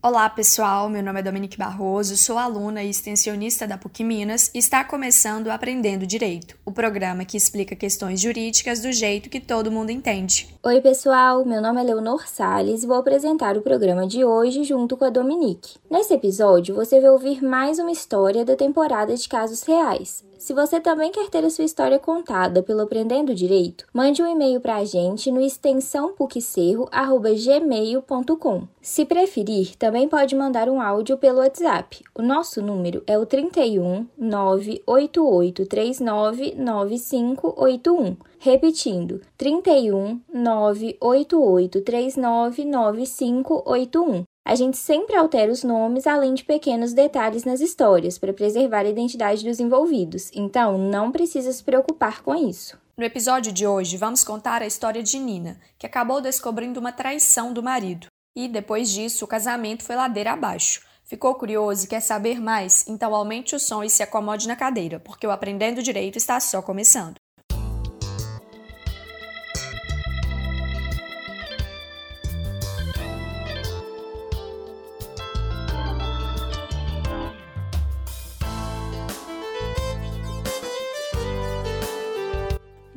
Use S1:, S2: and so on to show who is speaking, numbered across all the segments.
S1: Olá pessoal, meu nome é Dominique Barroso, sou aluna e extensionista da PUC Minas e está começando Aprendendo Direito, o programa que explica questões jurídicas do jeito que todo mundo entende.
S2: Oi pessoal, meu nome é Leonor Sales e vou apresentar o programa de hoje junto com a Dominique. Nesse episódio você vai ouvir mais uma história da temporada de casos reais. Se você também quer ter a sua história contada pelo Aprendendo Direito, mande um e-mail para a gente no extensãopuccerro.gmail.com. Se preferir, também pode mandar um áudio pelo WhatsApp. O nosso número é o 31 98839 9581. Repetindo, 31 98839 9581. A gente sempre altera os nomes além de pequenos detalhes nas histórias para preservar a identidade dos envolvidos, então não precisa se preocupar com isso.
S1: No episódio de hoje, vamos contar a história de Nina, que acabou descobrindo uma traição do marido. E depois disso, o casamento foi ladeira abaixo. Ficou curioso e quer saber mais? Então aumente o som e se acomode na cadeira, porque o Aprendendo Direito está só começando.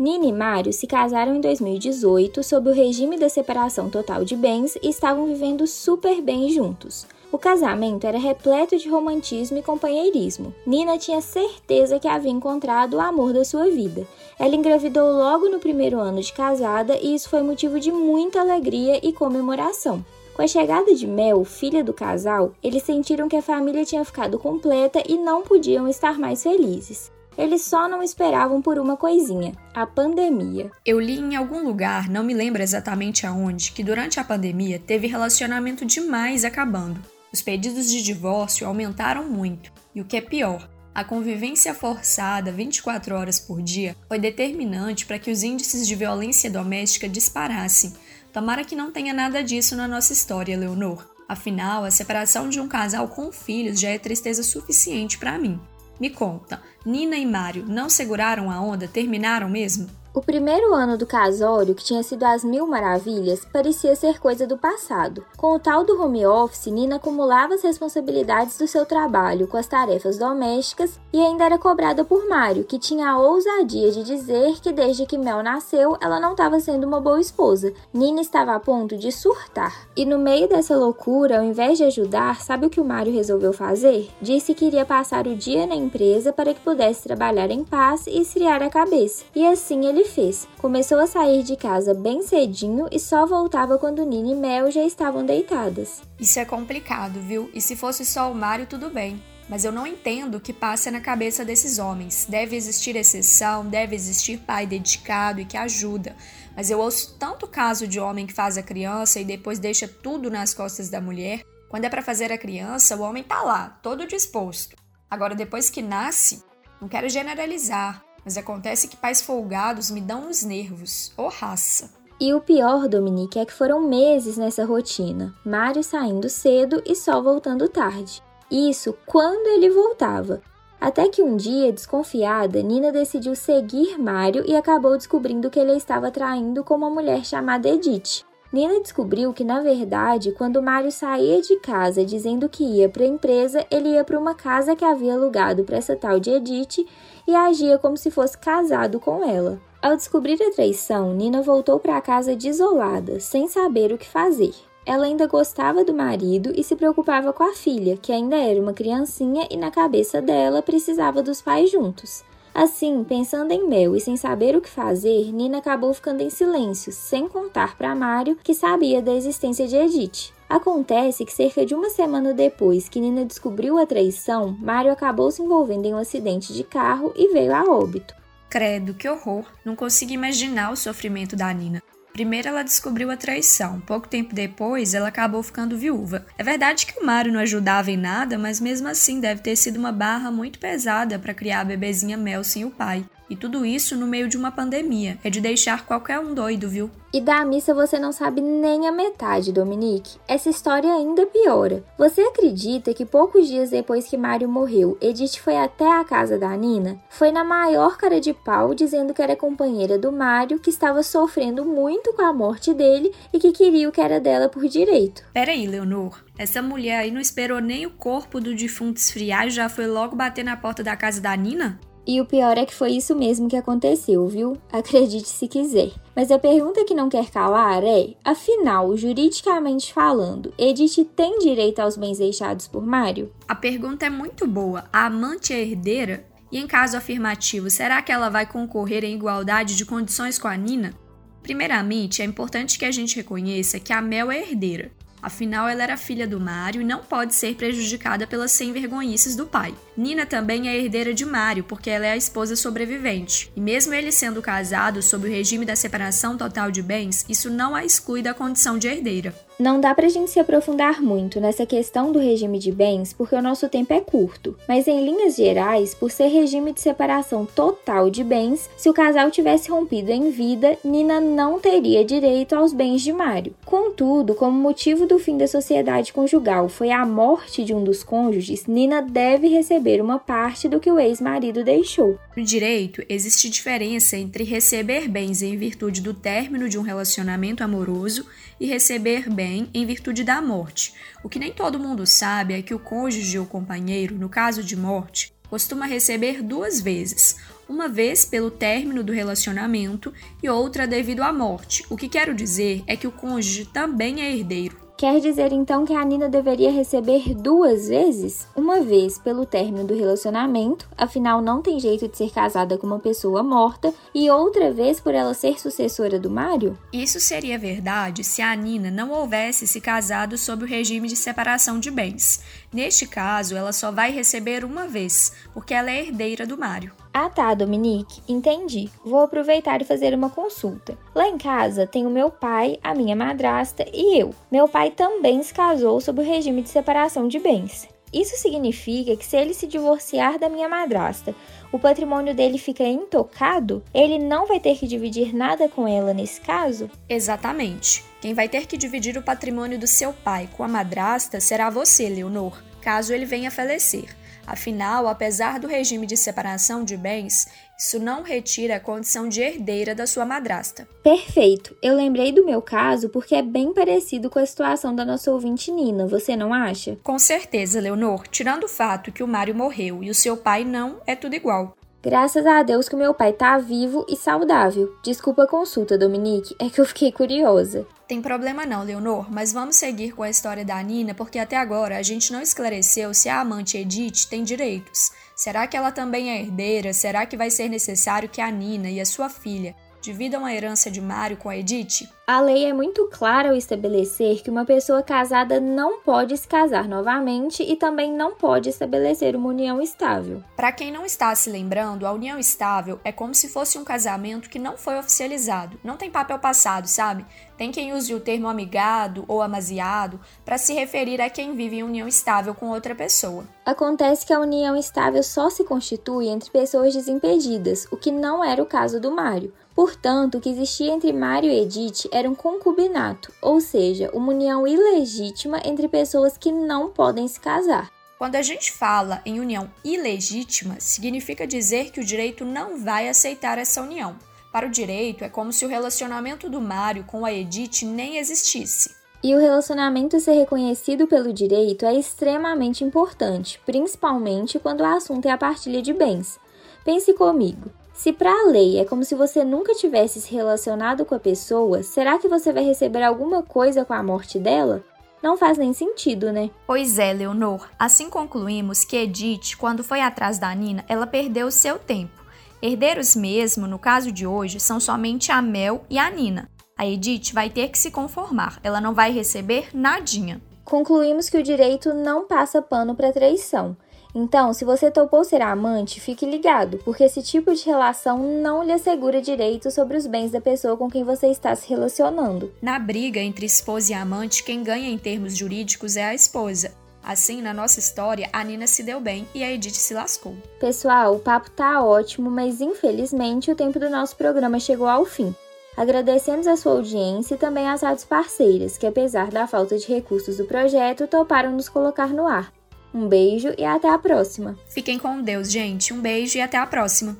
S2: Nina e Mário se casaram em 2018 sob o regime da separação total de bens e estavam vivendo super bem juntos. O casamento era repleto de romantismo e companheirismo. Nina tinha certeza que havia encontrado o amor da sua vida. Ela engravidou logo no primeiro ano de casada e isso foi motivo de muita alegria e comemoração. Com a chegada de Mel, filha do casal, eles sentiram que a família tinha ficado completa e não podiam estar mais felizes. Eles só não esperavam por uma coisinha: a pandemia.
S1: Eu li em algum lugar, não me lembro exatamente aonde, que durante a pandemia teve relacionamento demais acabando. Os pedidos de divórcio aumentaram muito. E o que é pior, a convivência forçada 24 horas por dia foi determinante para que os índices de violência doméstica disparassem. Tomara que não tenha nada disso na nossa história, Leonor. Afinal, a separação de um casal com filhos já é tristeza suficiente para mim. Me conta, Nina e Mário não seguraram a onda, terminaram mesmo?
S2: O primeiro ano do casório, que tinha sido as mil maravilhas, parecia ser coisa do passado. Com o tal do home office, Nina acumulava as responsabilidades do seu trabalho com as tarefas domésticas e ainda era cobrada por Mário, que tinha a ousadia de dizer que desde que Mel nasceu, ela não estava sendo uma boa esposa. Nina estava a ponto de surtar. E no meio dessa loucura, ao invés de ajudar, sabe o que o Mário resolveu fazer? Disse que iria passar o dia na empresa para que pudesse trabalhar em paz e esfriar a cabeça. E assim ele fez. Começou a sair de casa bem cedinho e só voltava quando Nina e Mel já estavam deitadas.
S1: Isso é complicado, viu? E se fosse só o Mário, tudo bem. Mas eu não entendo o que passa na cabeça desses homens. Deve existir exceção, deve existir pai dedicado e que ajuda. Mas eu ouço tanto caso de homem que faz a criança e depois deixa tudo nas costas da mulher. Quando é para fazer a criança, o homem tá lá, todo disposto. Agora, depois que nasce, não quero generalizar, mas acontece que pais folgados me dão nos nervos, oh, raça.
S2: E o pior, Dominique, é que foram meses nessa rotina. Mário saindo cedo e só voltando tarde. Isso quando ele voltava. Até que um dia, desconfiada, Nina decidiu seguir Mário e acabou descobrindo que ele estava traindo com uma mulher chamada Edith. Nina descobriu que, na verdade, quando Mário saía de casa dizendo que ia para a empresa, ele ia para uma casa que havia alugado para essa tal de Edith e agia como se fosse casado com ela. Ao descobrir a traição, Nina voltou para casa desolada, sem saber o que fazer. Ela ainda gostava do marido e se preocupava com a filha, que ainda era uma criancinha e na cabeça dela precisava dos pais juntos. Assim, pensando em Mel e sem saber o que fazer, Nina acabou ficando em silêncio, sem contar para Mário que sabia da existência de Edith. Acontece que cerca de uma semana depois que Nina descobriu a traição, Mário acabou se envolvendo em um acidente de carro e veio a óbito.
S1: Credo, que horror! Não consigo imaginar o sofrimento da Nina. Primeiro ela descobriu a traição, pouco tempo depois ela acabou ficando viúva. É verdade que o Mário não ajudava em nada, mas mesmo assim deve ter sido uma barra muito pesada para criar a bebezinha Mel sem o pai. E tudo isso no meio de uma pandemia. É de deixar qualquer um doido, viu?
S2: E da missa você não sabe nem a metade, Dominique. Essa história ainda piora. Você acredita que poucos dias depois que Mário morreu, Edith foi até a casa da Nina? Foi na maior cara de pau dizendo que era companheira do Mário, que estava sofrendo muito com a morte dele e que queria o que era dela por direito.
S1: Peraí, Leonor. Essa mulher aí não esperou nem o corpo do defunto esfriar e já foi logo bater na porta da casa da Nina?
S2: E o pior é que foi isso mesmo que aconteceu, viu? Acredite se quiser. Mas a pergunta que não quer calar é: afinal, juridicamente falando, Edith tem direito aos bens deixados por Mário?
S1: A pergunta é muito boa. A amante é herdeira? E em caso afirmativo, será que ela vai concorrer em igualdade de condições com a Nina? Primeiramente, é importante que a gente reconheça que a Mel é herdeira. Afinal, ela era filha do Mário e não pode ser prejudicada pelas sem-vergonhices do pai. Nina também é herdeira de Mário, porque ela é a esposa sobrevivente. E mesmo ele sendo casado sob o regime da separação total de bens, isso não a exclui da condição de herdeira.
S2: Não dá pra gente se aprofundar muito nessa questão do regime de bens porque o nosso tempo é curto, mas em linhas gerais, por ser regime de separação total de bens, se o casal tivesse rompido em vida, Nina não teria direito aos bens de Mário. Contudo, como motivo do fim da sociedade conjugal foi a morte de um dos cônjuges, Nina deve receber uma parte do que o ex-marido deixou.
S1: No direito, existe diferença entre receber bens em virtude do término de um relacionamento amoroso e receber em virtude da morte. O que nem todo mundo sabe é que o cônjuge ou companheiro, no caso de morte, costuma receber duas vezes, uma vez pelo término do relacionamento e outra devido à morte. O que quero dizer é que o cônjuge também é herdeiro.
S2: Quer dizer então que a Nina deveria receber duas vezes? Uma vez pelo término do relacionamento, afinal não tem jeito de ser casada com uma pessoa morta, e outra vez por ela ser sucessora do Mário?
S1: Isso seria verdade se a Nina não houvesse se casado sob o regime de separação de bens. Neste caso, ela só vai receber uma vez, porque ela é herdeira do Mário.
S2: Ah tá, Dominique, entendi. Vou aproveitar e fazer uma consulta. Lá em casa tem o meu pai, a minha madrasta e eu. Meu pai também se casou sob o regime de separação de bens. Isso significa que se ele se divorciar da minha madrasta, o patrimônio dele fica intocado? Ele não vai ter que dividir nada com ela nesse caso?
S1: Exatamente. Quem vai ter que dividir o patrimônio do seu pai com a madrasta será você, Leonor, caso ele venha a falecer. Afinal, apesar do regime de separação de bens, isso não retira a condição de herdeira da sua madrasta.
S2: Perfeito. Eu lembrei do meu caso porque é bem parecido com a situação da nossa ouvinte Nina, você não acha?
S1: Com certeza, Leonor. Tirando o fato que o Mário morreu e o seu pai não, é tudo igual.
S2: Graças a Deus que meu pai tá vivo e saudável. Desculpa a consulta, Dominique, é que eu fiquei curiosa.
S1: Tem problema não, Leonor, mas vamos seguir com a história da Nina, porque até agora a gente não esclareceu se a amante Edith tem direitos. Será que ela também é herdeira? Será que vai ser necessário que a Nina e a sua filha dividam a herança de Mário com a Edith?
S2: A lei é muito clara ao estabelecer que uma pessoa casada não pode se casar novamente e também não pode estabelecer uma união estável.
S1: Para quem não está se lembrando, a união estável é como se fosse um casamento que não foi oficializado, não tem papel passado, sabe? Tem quem use o termo amigado ou amaziado para se referir a quem vive em união estável com outra pessoa.
S2: Acontece que a união estável só se constitui entre pessoas desimpedidas, o que não era o caso do Mário. Portanto, o que existia entre Mário e Edith era um concubinato, ou seja, uma união ilegítima entre pessoas que não podem se casar.
S1: Quando a gente fala em união ilegítima, significa dizer que o direito não vai aceitar essa união. Para o direito, é como se o relacionamento do Mário com a Edith nem existisse.
S2: E o relacionamento ser reconhecido pelo direito é extremamente importante, principalmente quando o assunto é a partilha de bens. Pense comigo. Se para a lei é como se você nunca tivesse se relacionado com a pessoa, será que você vai receber alguma coisa com a morte dela? Não faz nem sentido, né?
S1: Pois é, Leonor. Assim concluímos que Edith, quando foi atrás da Nina, ela perdeu o seu tempo. Herdeiros mesmo, no caso de hoje, são somente a Mel e a Nina. A Edith vai ter que se conformar, ela não vai receber nadinha.
S2: Concluímos que o direito não passa pano para traição. Então, se você topou ser amante, fique ligado, porque esse tipo de relação não lhe assegura direito sobre os bens da pessoa com quem você está se relacionando.
S1: Na briga entre esposa e amante, quem ganha em termos jurídicos é a esposa. Assim, na nossa história, a Nina se deu bem e a Edith se lascou.
S2: Pessoal, o papo tá ótimo, mas infelizmente o tempo do nosso programa chegou ao fim. Agradecemos a sua audiência e também às rádios parceiras, que apesar da falta de recursos do projeto, toparam nos colocar no ar. Um beijo e até a próxima.
S1: Fiquem com Deus, gente. Um beijo e até a próxima.